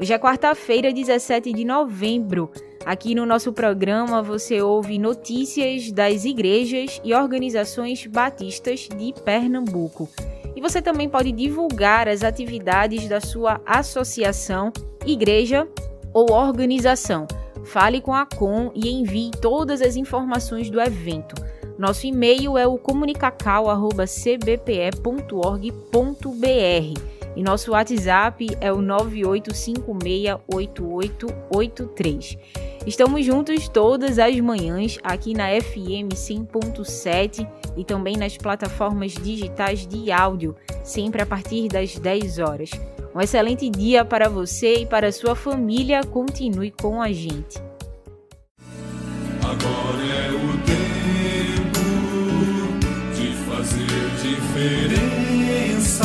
Hoje é quarta-feira, 17 de novembro. Aqui no nosso programa você ouve notícias das igrejas e organizações batistas de Pernambuco. E você também pode divulgar as atividades da sua associação, igreja ou organização. Fale com a Com e envie todas as informações do evento. Nosso e-mail é o comunicacal@cbpe.org.br e nosso WhatsApp é o 98568883. Estamos juntos todas as manhãs aqui na FM 100.7 e também nas plataformas digitais de áudio, sempre a partir das 10 horas. Um excelente dia para você e para sua família. Continue com a gente. Agora é o tempo de fazer diferença,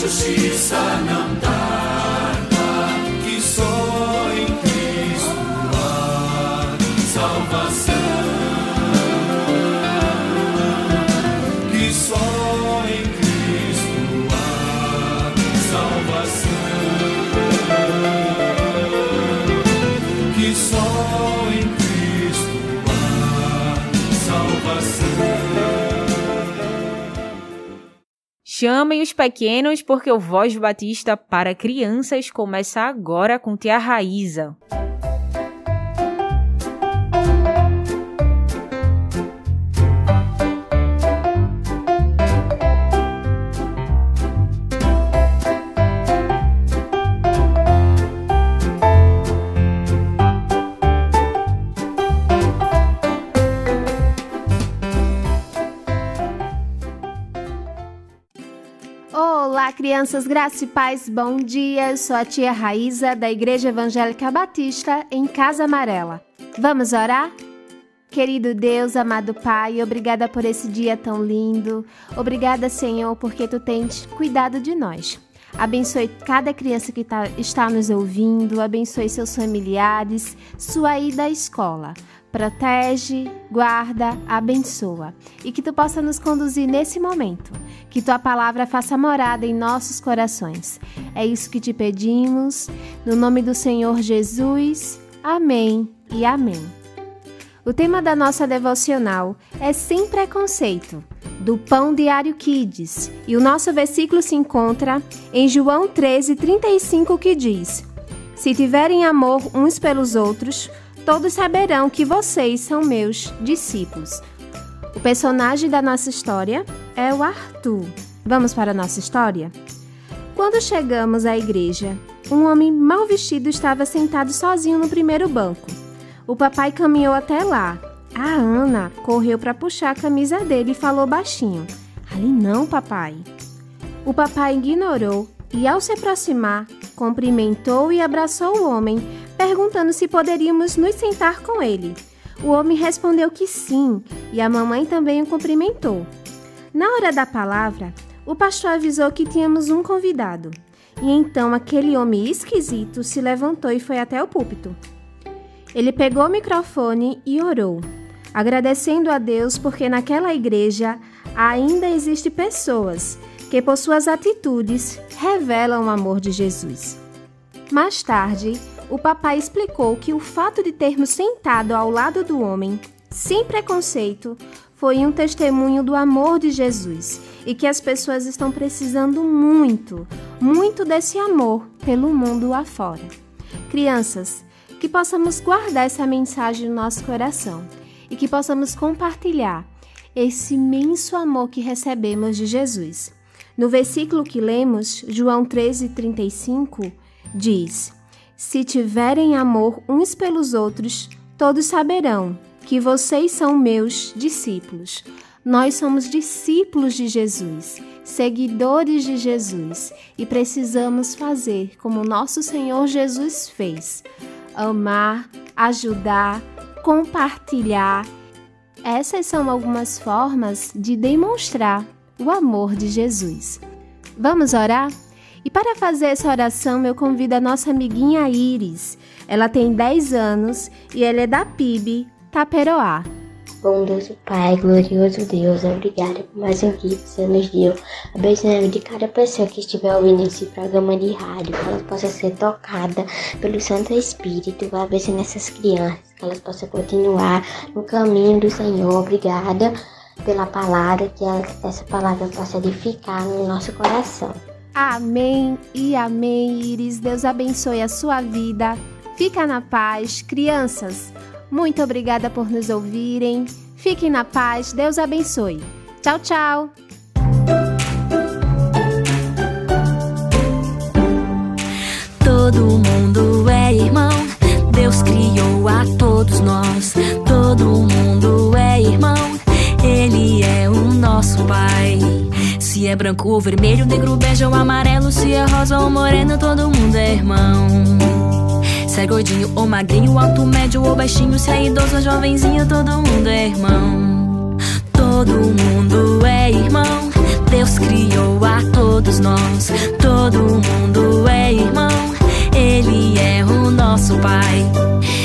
que a justiça não Chamem os pequenos porque o Voz Batista para crianças começa agora com Tia Raíza. Crianças, graça e paz, bom dia. Eu sou a tia Raíza, da Igreja Evangélica Batista, em Casa Amarela. Vamos orar? Querido Deus, amado Pai, obrigada por esse dia tão lindo. Obrigada, Senhor, porque tu tens cuidado de nós. Abençoe cada criança que tá, está nos ouvindo, abençoe seus familiares, sua ida à escola. Protege, guarda, abençoa e que tu possa nos conduzir nesse momento. Que tua palavra faça morada em nossos corações. É isso que te pedimos, no nome do Senhor Jesus. Amém e amém. O tema da nossa devocional é Sem Preconceito, do Pão Diário Kids, e o nosso versículo se encontra em João 13, 35, que diz: Se tiverem amor uns pelos outros, todos saberão que vocês são meus discípulos. O personagem da nossa história é o Arthur. Vamos para a nossa história? Quando chegamos à igreja, um homem mal vestido estava sentado sozinho no primeiro banco. O papai caminhou até lá. A Ana correu para puxar a camisa dele e falou baixinho: Ali não, papai. O papai ignorou e, ao se aproximar, cumprimentou e abraçou o homem, perguntando se poderíamos nos sentar com ele. O homem respondeu que sim, e a mamãe também o cumprimentou. Na hora da palavra, o pastor avisou que tínhamos um convidado. E então aquele homem esquisito se levantou e foi até o púlpito. Ele pegou o microfone e orou, agradecendo a Deus porque naquela igreja ainda existem pessoas que, por suas atitudes, revelam o amor de Jesus. Mais tarde, o papai explicou que o fato de termos sentado ao lado do homem, sem preconceito, foi um testemunho do amor de Jesus e que as pessoas estão precisando muito, muito desse amor pelo mundo afora. Crianças, que possamos guardar essa mensagem no nosso coração e que possamos compartilhar esse imenso amor que recebemos de Jesus. No versículo que lemos, João 13:35, diz: Se tiverem amor uns pelos outros, todos saberão que vocês são meus discípulos. Nós somos discípulos de Jesus, seguidores de Jesus e precisamos fazer como nosso Senhor Jesus fez: amar, ajudar, compartilhar. Essas são algumas formas de demonstrar o amor de Jesus. Vamos orar? E para fazer essa oração, eu convido a nossa amiguinha Iris. Ela tem 10 anos e ela é da PIB Taperoá. Bondoso Pai, glorioso Deus, obrigada por mais um dia que você nos deu. Abençoe de cada pessoa que estiver ouvindo esse programa de rádio, que elas possam ser tocadas pelo Santo Espírito, abençoe essas crianças, que elas possam continuar no caminho do Senhor. Obrigada pela palavra, que essa palavra possa edificar no nosso coração. Amém e amém, Iris. Deus abençoe a sua vida. Fica na paz, crianças. Muito obrigada por nos ouvirem. Fiquem na paz. Deus abençoe. Tchau, tchau. Todo mundo é branco ou vermelho, negro, bege ou amarelo, se é rosa ou moreno, todo mundo é irmão. Se é gordinho ou magrinho, alto, médio ou baixinho, se é idoso ou jovenzinho, todo mundo é irmão. Todo mundo é irmão. Deus criou a todos nós. Todo mundo é irmão. Ele é o nosso Pai.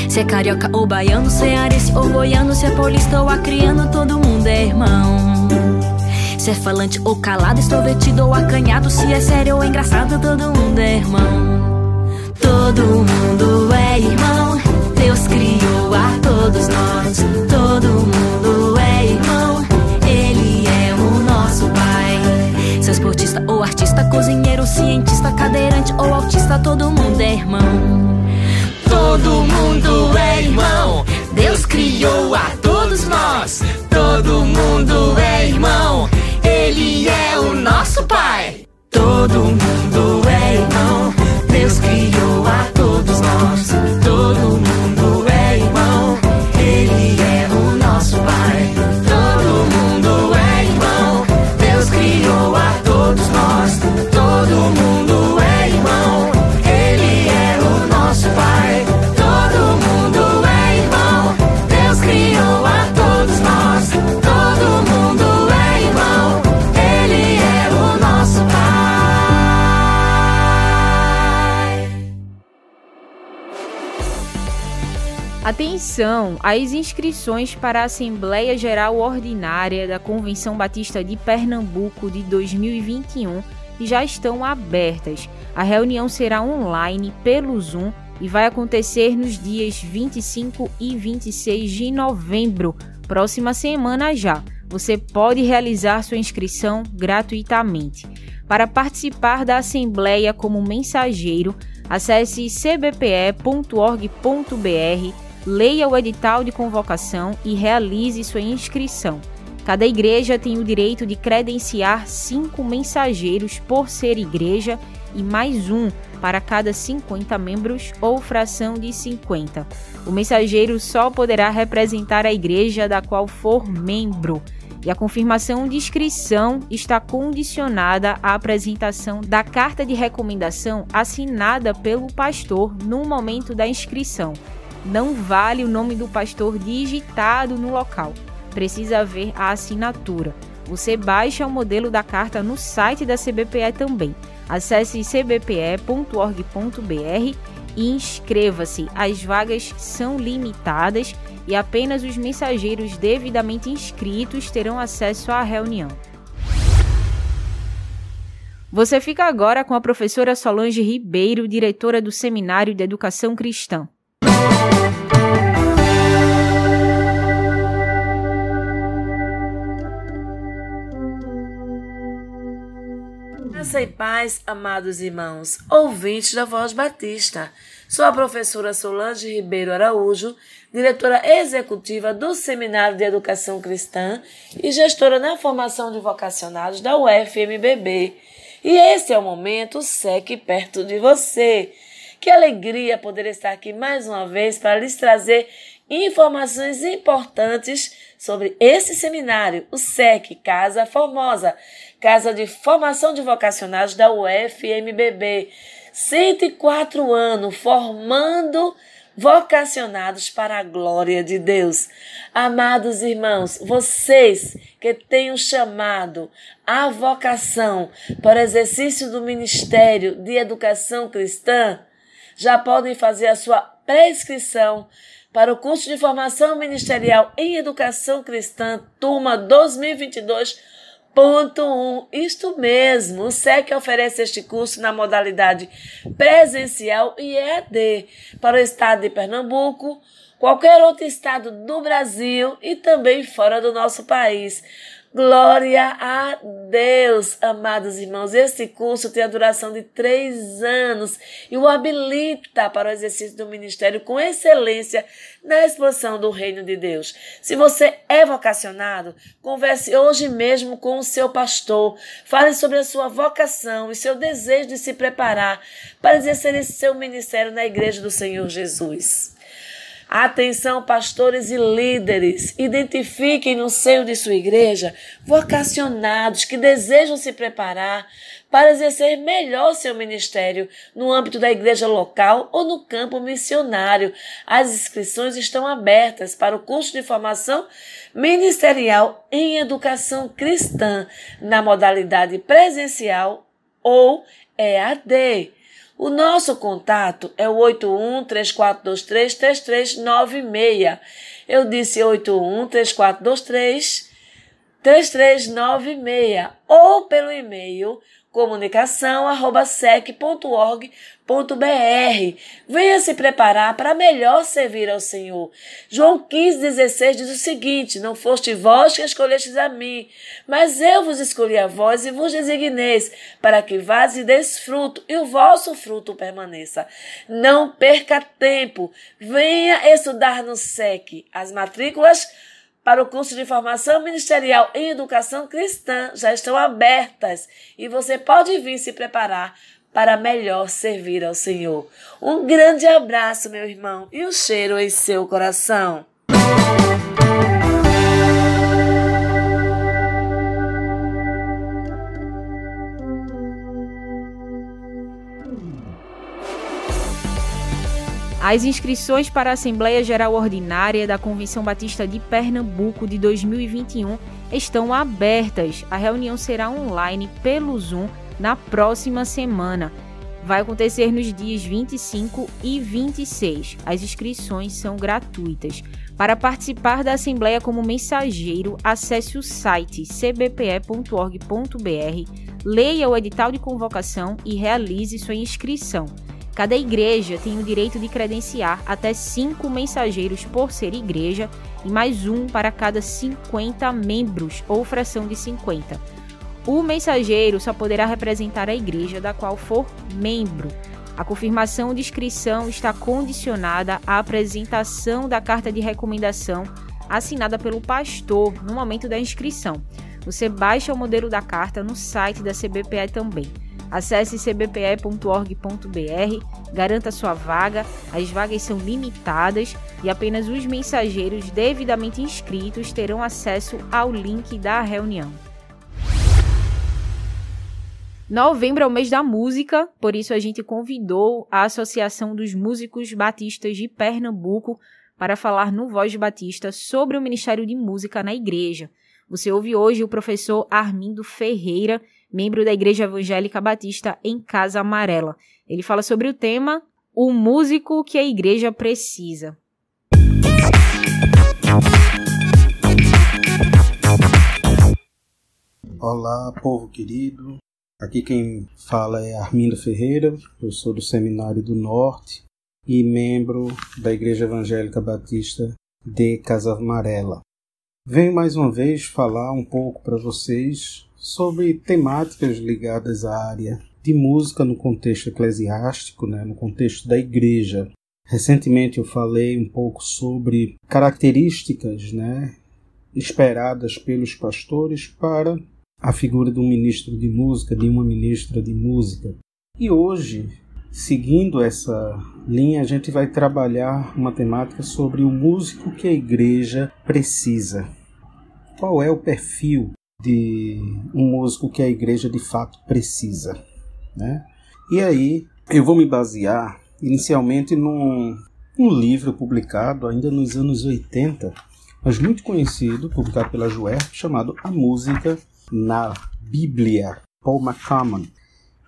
Se é carioca ou baiano, cearense ou goiano, se é paulista ou acriano, todo mundo é irmão. Se é falante ou calado, extrovertido ou acanhado, se é sério ou engraçado, todo mundo é irmão. Atenção! As inscrições para a Assembleia Geral Ordinária da Convenção Batista de Pernambuco de 2021 já estão abertas. A reunião será online pelo Zoom e vai acontecer nos dias 25 e 26 de novembro, próxima semana já. Você pode realizar sua inscrição gratuitamente. Para participar da Assembleia como mensageiro, acesse cbpe.org.br leia o edital de convocação e realize sua inscrição. Cada igreja tem o direito de credenciar cinco mensageiros por ser igreja e mais um para cada 50 membros ou fração de 50. O mensageiro só poderá representar a igreja da qual for membro. E a confirmação de inscrição está condicionada à apresentação da carta de recomendação assinada pelo pastor no momento da inscrição não vale o nome do pastor digitado no local. Precisa haver a assinatura. Você baixa o modelo da carta no site da CBPE também. Acesse cbpe.org.br e inscreva-se. As vagas são limitadas e apenas os mensageiros devidamente inscritos terão acesso à reunião. Você fica agora com a professora Solange Ribeiro, diretora do Seminário de Educação Cristã. Graça e paz, amados irmãos, ouvintes da Voz Batista. Sou a professora Solange Ribeiro Araújo, diretora executiva do Seminário de Educação Cristã e gestora na formação de vocacionados da UFMBB. E esse é o momento SEC perto de você. Que alegria poder estar aqui mais uma vez para lhes trazer informações importantes sobre esse seminário, o SEC Casa Formosa, Casa de Formação de Vocacionados da UFMBB. 104 anos formando vocacionados para a glória de Deus. Amados irmãos, vocês que têm o chamado, a vocação para exercício do ministério de educação cristã, já podem fazer a sua pré-inscrição para o curso de formação ministerial em educação cristã, turma 2022 Ponto 1. Um, isto mesmo, o SEC oferece este curso na modalidade presencial e EAD para o estado de Pernambuco, qualquer outro estado do Brasil e também fora do nosso país. Glória a Deus, amados irmãos. Este curso tem a duração de três anos e o habilita para o exercício do ministério com excelência na expansão do reino de Deus. Se você é vocacionado, converse hoje mesmo com o seu pastor. Fale sobre a sua vocação e seu desejo de se preparar para exercer esse seu ministério na igreja do Senhor Jesus. Atenção, pastores e líderes, identifiquem no seio de sua igreja vocacionados que desejam se preparar para exercer melhor seu ministério no âmbito da igreja local ou no campo missionário. As inscrições estão abertas para o curso de formação ministerial em educação cristã na modalidade presencial ou EAD. O nosso contato é o 81 3423 3396. Eu disse 81 3423 3396 ou pelo e-mail comunicação@sec.org.br. Venha se preparar para melhor servir ao Senhor. João 15:16 diz o seguinte: Não foste vós que escolhestes a mim, mas eu vos escolhi a vós e vos designeis para que vás e des fruto e o vosso fruto permaneça. Não perca tempo. Venha estudar no SEC. As matrículas para o curso de formação ministerial em educação cristã já estão abertas e você pode vir se preparar para melhor servir ao Senhor. Um grande abraço, meu irmão, e um cheiro em seu coração. As inscrições para a Assembleia Geral Ordinária da Convenção Batista de Pernambuco de 2021 estão abertas. A reunião será online pelo Zoom na próxima semana. Vai acontecer nos dias 25 e 26. As inscrições são gratuitas. Para participar da Assembleia como mensageiro, acesse o site cbpe.org.br, leia o edital de convocação e realize sua inscrição. Cada igreja tem o direito de credenciar até cinco mensageiros por ser igreja e mais um para cada 50 membros ou fração de 50. O mensageiro só poderá representar a igreja da qual for membro. A confirmação de inscrição está condicionada à apresentação da carta de recomendação assinada pelo pastor no momento da inscrição. Você baixa o modelo da carta no site da CBPE também. Acesse cbpe.org.br, garanta sua vaga. As vagas são limitadas e apenas os mensageiros devidamente inscritos terão acesso ao link da reunião. Novembro é o mês da música, por isso a gente convidou a Associação dos Músicos Batistas de Pernambuco para falar no Voz Batista sobre o Ministério de Música na igreja. Você ouve hoje o professor Armindo Ferreira, membro da Igreja Evangélica Batista em Casa Amarela. Ele fala sobre o tema O músico que a igreja precisa. Olá, povo querido. Aqui quem fala é Armindo Ferreira, eu sou do Seminário do Norte e membro da Igreja Evangélica Batista de Casa Amarela. Venho mais uma vez falar um pouco para vocês sobre temáticas ligadas à área de música no contexto eclesiástico, né, no contexto da igreja. Recentemente eu falei um pouco sobre características né, esperadas pelos pastores para a figura de um ministro de música, de uma ministra de música. E hoje, seguindo essa linha, a gente vai trabalhar uma temática sobre o músico que a igreja precisa. Qual é o perfil de um músico que a igreja de fato precisa? Né? E aí, eu vou me basear inicialmente num, livro publicado ainda nos anos 80 mas muito conhecido, publicado pela Juer, chamado A Música na Bíblia, Paul McCammon.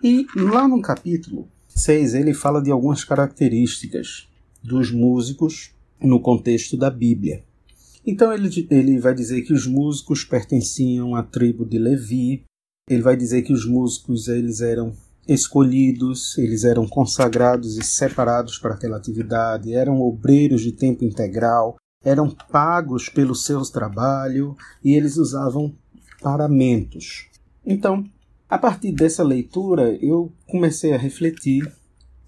E lá no capítulo 6 ele fala de algumas características dos músicos no contexto da Bíblia. Então ele, ele vai dizer que os músicos pertenciam à tribo de Levi, ele vai dizer que os músicos eles eram escolhidos, eles eram consagrados e separados para aquela atividade, eram obreiros de tempo integral, eram pagos pelo seu trabalho e eles usavam paramentos. Então, a partir dessa leitura, eu comecei a refletir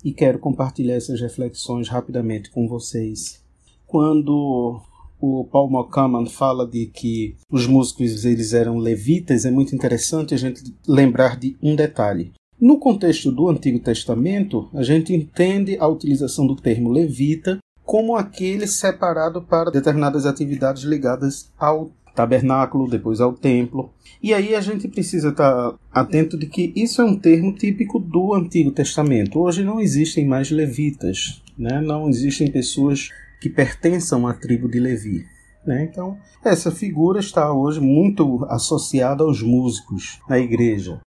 e quero compartilhar essas reflexões rapidamente com vocês. Quando o Paul McCammon fala de que os músicos eles eram levitas, é muito interessante a gente lembrar de um detalhe. No contexto do Antigo Testamento, a gente entende a utilização do termo levita como aquele separado para determinadas atividades ligadas ao tabernáculo, depois ao templo. E aí a gente precisa estar atento de que isso é um termo típico do Antigo Testamento. Hoje não existem mais levitas, né? não existem pessoas que pertençam à tribo de Levi. Né? Então, essa figura está hoje muito associada aos músicos na igreja.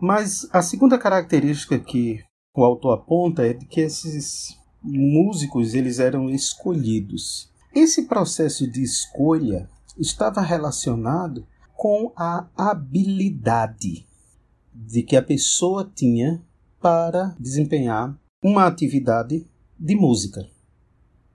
Mas a segunda característica que o autor aponta é de que esses músicos eles eram escolhidos. Esse processo de escolha estava relacionado com a habilidade de que a pessoa tinha para desempenhar uma atividade de música.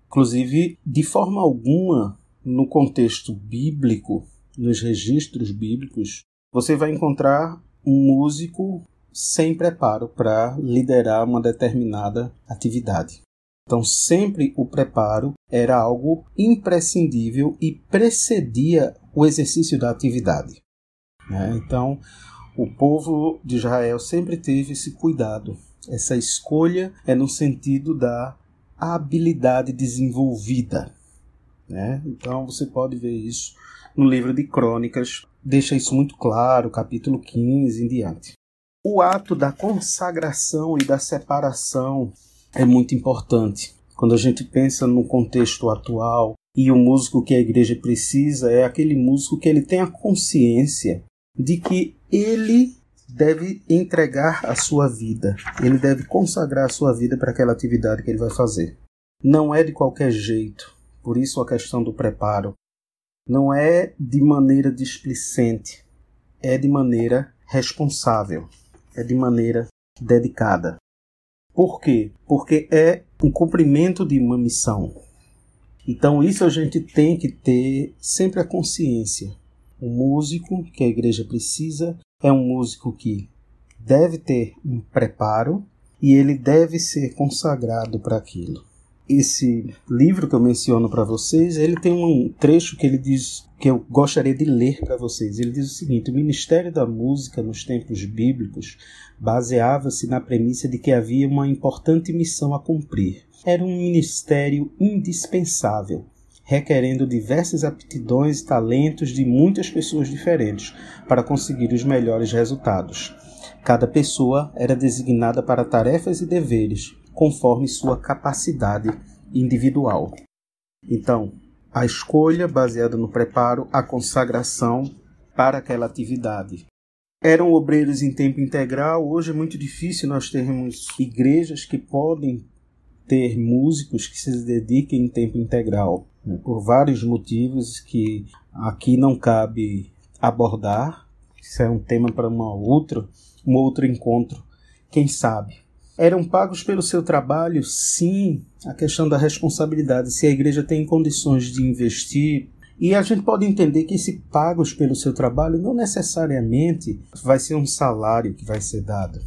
Inclusive, de forma alguma, no contexto bíblico, nos registros bíblicos, você vai encontrar um músico sem preparo para liderar uma determinada atividade. Então, sempre o preparo era algo imprescindível e precedia o exercício da atividade. Né? Então, o povo de Israel sempre teve esse cuidado. Essa escolha é no sentido da habilidade desenvolvida. Né? Então, você pode ver isso no livro de Crônicas, deixa isso muito claro, capítulo 15 em diante. O ato da consagração e da separação é muito importante. Quando a gente pensa no contexto atual e o músico que a igreja precisa é aquele músico que ele tem a consciência de que ele deve entregar a sua vida, ele deve consagrar a sua vida para aquela atividade que ele vai fazer. Não é de qualquer jeito, por isso a questão do preparo. Não é de maneira displicente, é de maneira responsável, é de maneira dedicada. Por quê? Porque é um cumprimento de uma missão. Então, isso a gente tem que ter sempre a consciência. O músico que a igreja precisa é um músico que deve ter um preparo e ele deve ser consagrado para aquilo esse livro que eu menciono para vocês, ele tem um trecho que ele diz que eu gostaria de ler para vocês. Ele diz o seguinte: o ministério da música nos tempos bíblicos baseava-se na premissa de que havia uma importante missão a cumprir. Era um ministério indispensável, requerendo diversas aptidões e talentos de muitas pessoas diferentes para conseguir os melhores resultados. Cada pessoa era designada para tarefas e deveres conforme sua capacidade individual. Então, a escolha baseada no preparo, a consagração para aquela atividade. Eram obreiros em tempo integral, hoje é muito difícil nós termos igrejas que podem ter músicos que se dediquem em tempo integral, né? por vários motivos que aqui não cabe abordar, Isso é um tema para uma outra, um outro encontro, quem sabe. Eram pagos pelo seu trabalho? Sim, a questão da responsabilidade. Se a igreja tem condições de investir, e a gente pode entender que esse pagos pelo seu trabalho não necessariamente vai ser um salário que vai ser dado.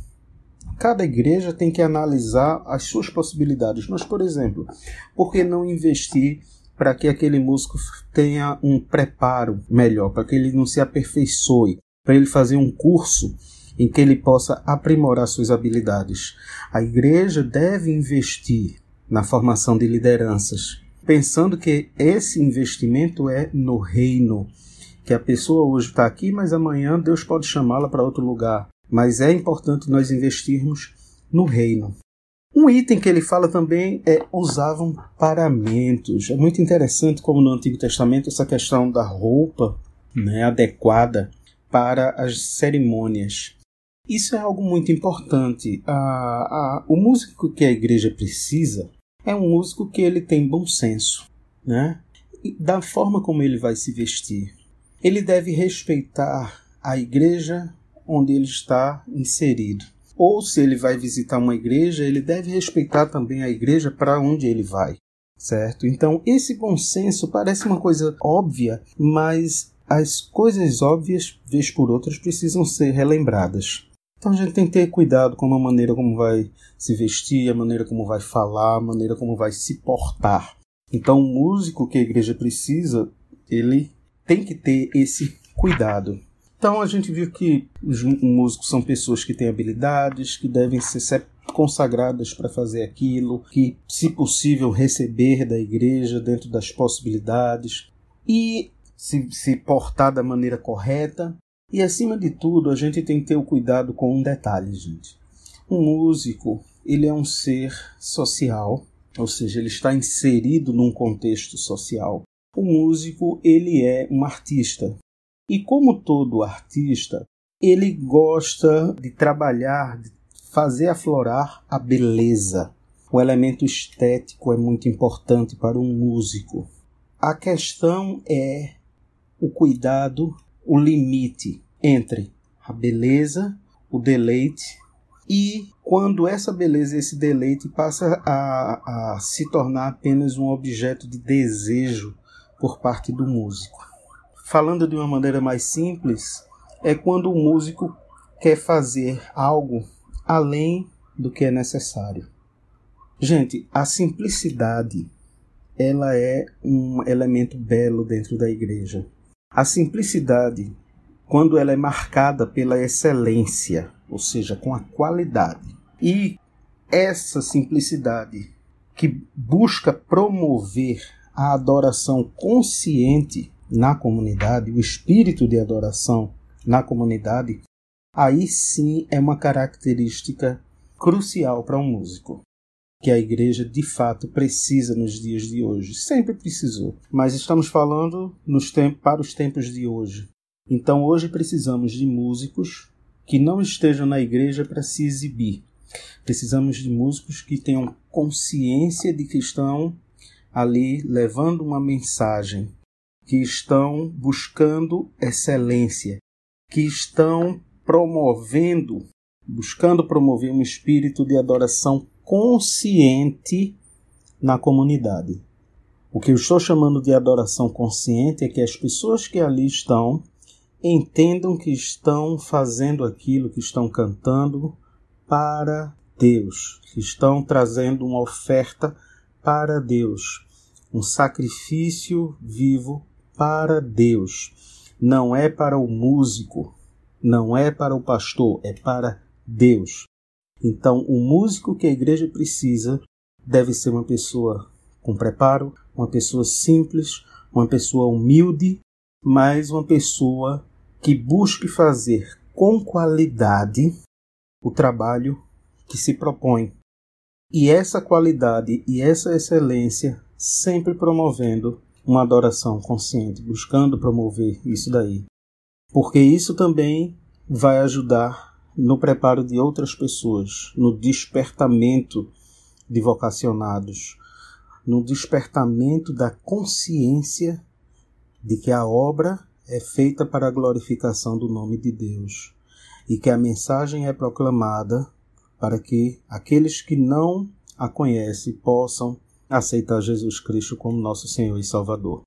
Cada igreja tem que analisar as suas possibilidades. Mas, por exemplo, por que não investir para que aquele músico tenha um preparo melhor, para que ele não se aperfeiçoe, para ele fazer um curso em que ele possa aprimorar suas habilidades. A igreja deve investir na formação de lideranças, pensando que esse investimento é no reino, que a pessoa hoje está aqui, mas amanhã Deus pode chamá-la para outro lugar. Mas é importante nós investirmos no reino. Um item que ele fala também é usavam paramentos. É muito interessante como no Antigo Testamento essa questão da roupa né, adequada para as cerimônias. Isso é algo muito importante. A, a, o músico que a igreja precisa é um músico que ele tem bom senso, né? E da forma como ele vai se vestir. Ele deve respeitar a igreja onde ele está inserido. Ou se ele vai visitar uma igreja, ele deve respeitar também a igreja para onde ele vai, certo? Então, esse bom senso parece uma coisa óbvia, mas as coisas óbvias, vez por outras, precisam ser relembradas. Então a gente tem que ter cuidado com a maneira como vai se vestir, a maneira como vai falar, a maneira como vai se portar. Então o músico que a igreja precisa, ele tem que ter esse cuidado. Então a gente viu que os músicos são pessoas que têm habilidades, que devem ser consagradas para fazer aquilo, que, se possível, receber da igreja dentro das possibilidades e se, se portar da maneira correta. E acima de tudo, a gente tem que ter o cuidado com um detalhe, gente. Um músico, ele é um ser social, ou seja, ele está inserido num contexto social. O músico, ele é um artista. E como todo artista, ele gosta de trabalhar, de fazer aflorar a beleza. O elemento estético é muito importante para um músico. A questão é o cuidado o limite entre a beleza, o deleite e quando essa beleza, esse deleite passa a, a se tornar apenas um objeto de desejo por parte do músico. Falando de uma maneira mais simples, é quando o músico quer fazer algo além do que é necessário. Gente, a simplicidade ela é um elemento belo dentro da igreja. A simplicidade, quando ela é marcada pela excelência, ou seja, com a qualidade, e essa simplicidade que busca promover a adoração consciente na comunidade, o espírito de adoração na comunidade, aí sim é uma característica crucial para um músico que a igreja de fato precisa nos dias de hoje. Sempre precisou, mas estamos falando nos para os tempos de hoje. Então hoje precisamos de músicos que não estejam na igreja para se exibir. Precisamos de músicos que tenham consciência de que estão ali levando uma mensagem, que estão buscando excelência, que estão promovendo, buscando promover um espírito de adoração consciente na comunidade. O que eu estou chamando de adoração consciente é que as pessoas que ali estão entendam que estão fazendo aquilo que estão cantando para Deus, que estão trazendo uma oferta para Deus, um sacrifício vivo para Deus. Não é para o músico, não é para o pastor, é para Deus. Então, o músico que a igreja precisa deve ser uma pessoa com preparo, uma pessoa simples, uma pessoa humilde, mas uma pessoa que busque fazer com qualidade o trabalho que se propõe. E essa qualidade e essa excelência sempre promovendo uma adoração consciente, buscando promover isso daí. Porque isso também vai ajudar no preparo de outras pessoas, no despertamento de vocacionados, no despertamento da consciência de que a obra é feita para a glorificação do nome de Deus e que a mensagem é proclamada para que aqueles que não a conhecem possam aceitar Jesus Cristo como nosso Senhor e Salvador.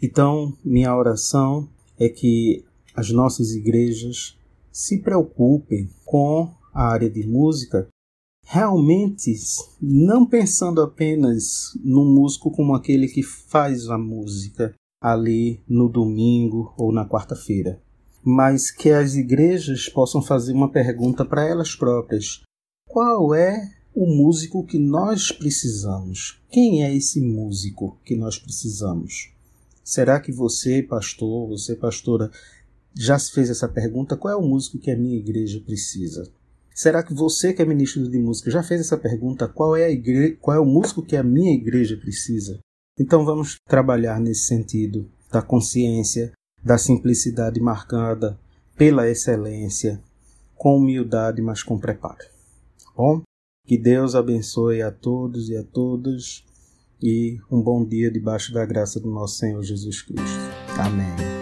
Então, minha oração é que as nossas igrejas se preocupem com a área de música, realmente não pensando apenas no músico como aquele que faz a música ali no domingo ou na quarta-feira, mas que as igrejas possam fazer uma pergunta para elas próprias: qual é o músico que nós precisamos? Quem é esse músico que nós precisamos? Será que você, pastor, você, pastora, já se fez essa pergunta? Qual é o músico que a minha igreja precisa? Será que você, que é ministro de música, já fez essa pergunta? Qual é, igre... qual é o músico que a minha igreja precisa? Então vamos trabalhar nesse sentido da consciência, da simplicidade marcada pela excelência, com humildade, mas com preparo. Tá bom? Que Deus abençoe a todos e a todas e um bom dia debaixo da graça do nosso Senhor Jesus Cristo. Amém.